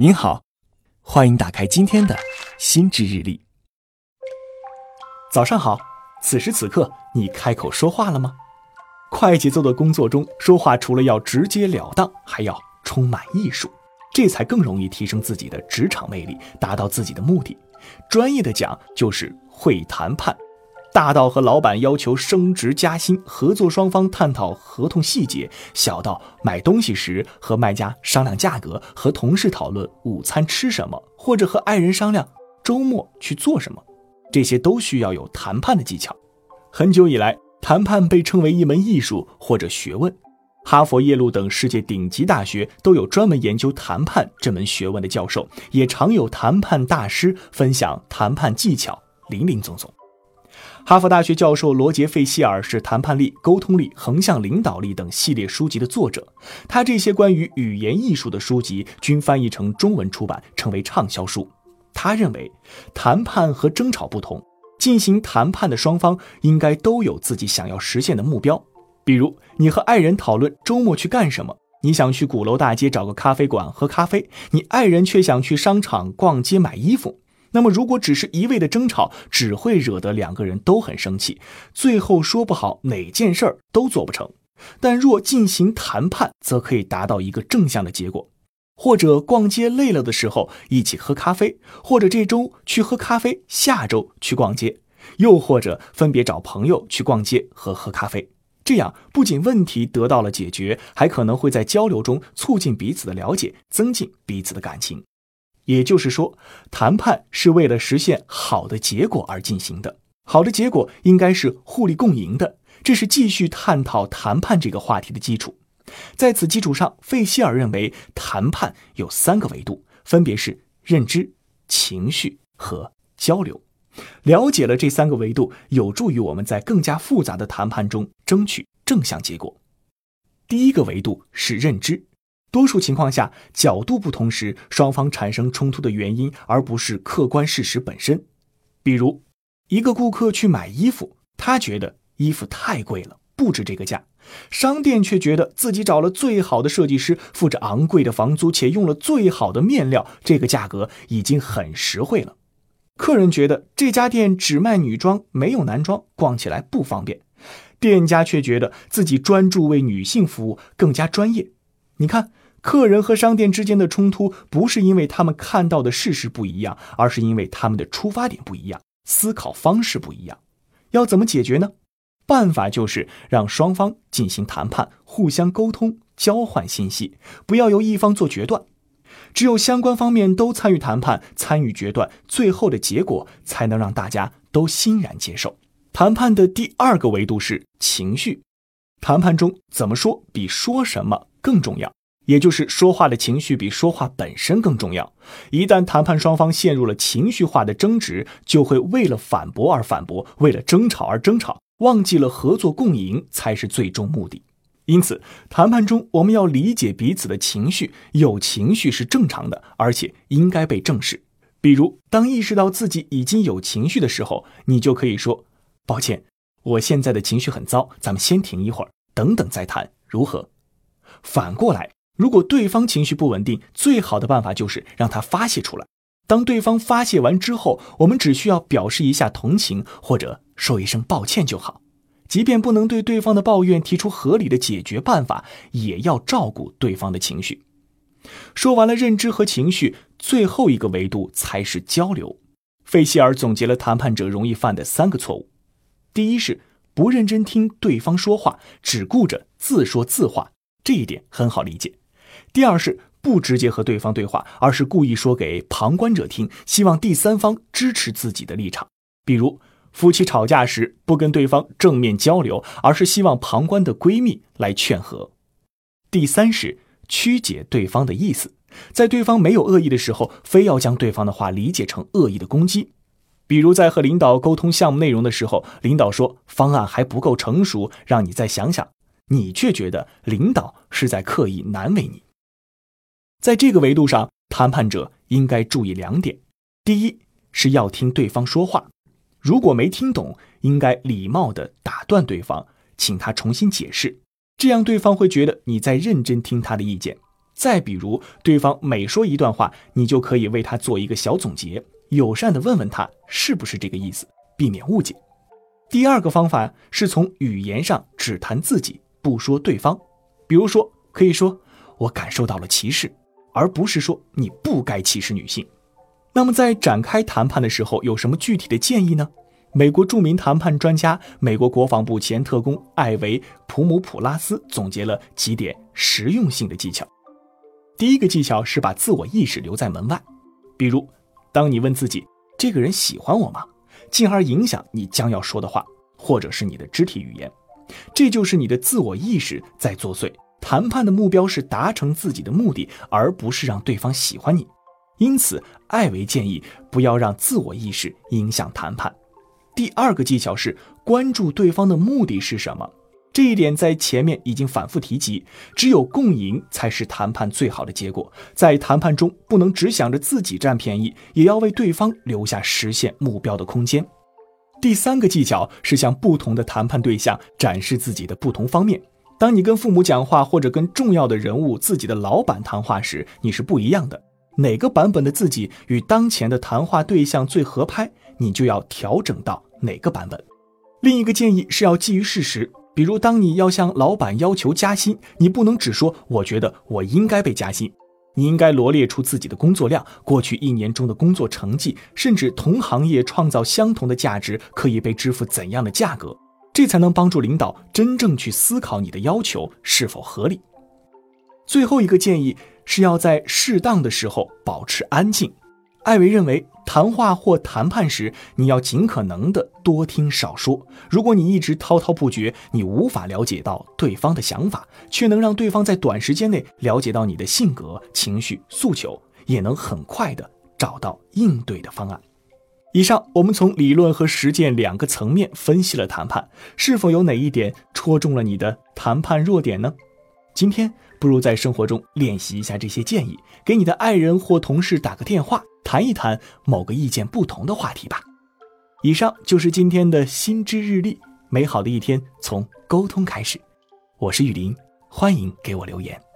您好，欢迎打开今天的心智日历。早上好，此时此刻你开口说话了吗？快节奏的工作中，说话除了要直截了当，还要充满艺术，这才更容易提升自己的职场魅力，达到自己的目的。专业的讲，就是会谈判。大到和老板要求升职加薪，合作双方探讨合同细节；小到买东西时和卖家商量价格，和同事讨论午餐吃什么，或者和爱人商量周末去做什么，这些都需要有谈判的技巧。很久以来，谈判被称为一门艺术或者学问。哈佛、耶鲁等世界顶级大学都有专门研究谈判这门学问的教授，也常有谈判大师分享谈判技巧，林林总总。哈佛大学教授罗杰·费希尔是《谈判力、沟通力、横向领导力》等系列书籍的作者，他这些关于语言艺术的书籍均翻译成中文出版，成为畅销书。他认为，谈判和争吵不同，进行谈判的双方应该都有自己想要实现的目标。比如，你和爱人讨论周末去干什么，你想去鼓楼大街找个咖啡馆喝咖啡，你爱人却想去商场逛街买衣服。那么，如果只是一味的争吵，只会惹得两个人都很生气，最后说不好哪件事儿都做不成。但若进行谈判，则可以达到一个正向的结果。或者逛街累了的时候，一起喝咖啡；或者这周去喝咖啡，下周去逛街；又或者分别找朋友去逛街和喝咖啡。这样不仅问题得到了解决，还可能会在交流中促进彼此的了解，增进彼此的感情。也就是说，谈判是为了实现好的结果而进行的。好的结果应该是互利共赢的，这是继续探讨谈判这个话题的基础。在此基础上，费希尔认为谈判有三个维度，分别是认知、情绪和交流。了解了这三个维度，有助于我们在更加复杂的谈判中争取正向结果。第一个维度是认知。多数情况下，角度不同时，双方产生冲突的原因，而不是客观事实本身。比如，一个顾客去买衣服，他觉得衣服太贵了，不值这个价；商店却觉得自己找了最好的设计师，付着昂贵的房租，且用了最好的面料，这个价格已经很实惠了。客人觉得这家店只卖女装，没有男装，逛起来不方便；店家却觉得自己专注为女性服务，更加专业。你看。客人和商店之间的冲突，不是因为他们看到的事实不一样，而是因为他们的出发点不一样，思考方式不一样。要怎么解决呢？办法就是让双方进行谈判，互相沟通，交换信息，不要由一方做决断。只有相关方面都参与谈判、参与决断，最后的结果才能让大家都欣然接受。谈判的第二个维度是情绪。谈判中怎么说比说什么更重要。也就是说话的情绪比说话本身更重要。一旦谈判双方陷入了情绪化的争执，就会为了反驳而反驳，为了争吵而争吵，忘记了合作共赢才是最终目的。因此，谈判中我们要理解彼此的情绪，有情绪是正常的，而且应该被正视。比如，当意识到自己已经有情绪的时候，你就可以说：“抱歉，我现在的情绪很糟，咱们先停一会儿，等等再谈，如何？”反过来。如果对方情绪不稳定，最好的办法就是让他发泄出来。当对方发泄完之后，我们只需要表示一下同情，或者说一声抱歉就好。即便不能对对方的抱怨提出合理的解决办法，也要照顾对方的情绪。说完了认知和情绪，最后一个维度才是交流。费希尔总结了谈判者容易犯的三个错误：第一是不认真听对方说话，只顾着自说自话，这一点很好理解。第二是不直接和对方对话，而是故意说给旁观者听，希望第三方支持自己的立场。比如夫妻吵架时，不跟对方正面交流，而是希望旁观的闺蜜来劝和。第三是曲解对方的意思，在对方没有恶意的时候，非要将对方的话理解成恶意的攻击。比如在和领导沟通项目内容的时候，领导说方案还不够成熟，让你再想想，你却觉得领导是在刻意难为你。在这个维度上，谈判者应该注意两点：第一是要听对方说话，如果没听懂，应该礼貌地打断对方，请他重新解释，这样对方会觉得你在认真听他的意见；再比如，对方每说一段话，你就可以为他做一个小总结，友善地问问他是不是这个意思，避免误解。第二个方法是从语言上只谈自己，不说对方。比如说，可以说我感受到了歧视，而不是说你不该歧视女性。那么在展开谈判的时候，有什么具体的建议呢？美国著名谈判专家、美国国防部前特工艾维·普姆普拉斯总结了几点实用性的技巧。第一个技巧是把自我意识留在门外，比如，当你问自己“这个人喜欢我吗”，进而影响你将要说的话，或者是你的肢体语言，这就是你的自我意识在作祟。谈判的目标是达成自己的目的，而不是让对方喜欢你。因此，艾维建议不要让自我意识影响谈判。第二个技巧是关注对方的目的是什么，这一点在前面已经反复提及。只有共赢才是谈判最好的结果。在谈判中，不能只想着自己占便宜，也要为对方留下实现目标的空间。第三个技巧是向不同的谈判对象展示自己的不同方面。当你跟父母讲话，或者跟重要的人物、自己的老板谈话时，你是不一样的。哪个版本的自己与当前的谈话对象最合拍，你就要调整到。哪个版本？另一个建议是要基于事实，比如当你要向老板要求加薪，你不能只说“我觉得我应该被加薪”，你应该罗列出自己的工作量、过去一年中的工作成绩，甚至同行业创造相同的价值可以被支付怎样的价格，这才能帮助领导真正去思考你的要求是否合理。最后一个建议是要在适当的时候保持安静。艾维认为，谈话或谈判时，你要尽可能的多听少说。如果你一直滔滔不绝，你无法了解到对方的想法，却能让对方在短时间内了解到你的性格、情绪、诉求，也能很快的找到应对的方案。以上，我们从理论和实践两个层面分析了谈判，是否有哪一点戳中了你的谈判弱点呢？今天，不如在生活中练习一下这些建议，给你的爱人或同事打个电话。谈一谈某个意见不同的话题吧。以上就是今天的心知日历。美好的一天从沟通开始。我是雨林，欢迎给我留言。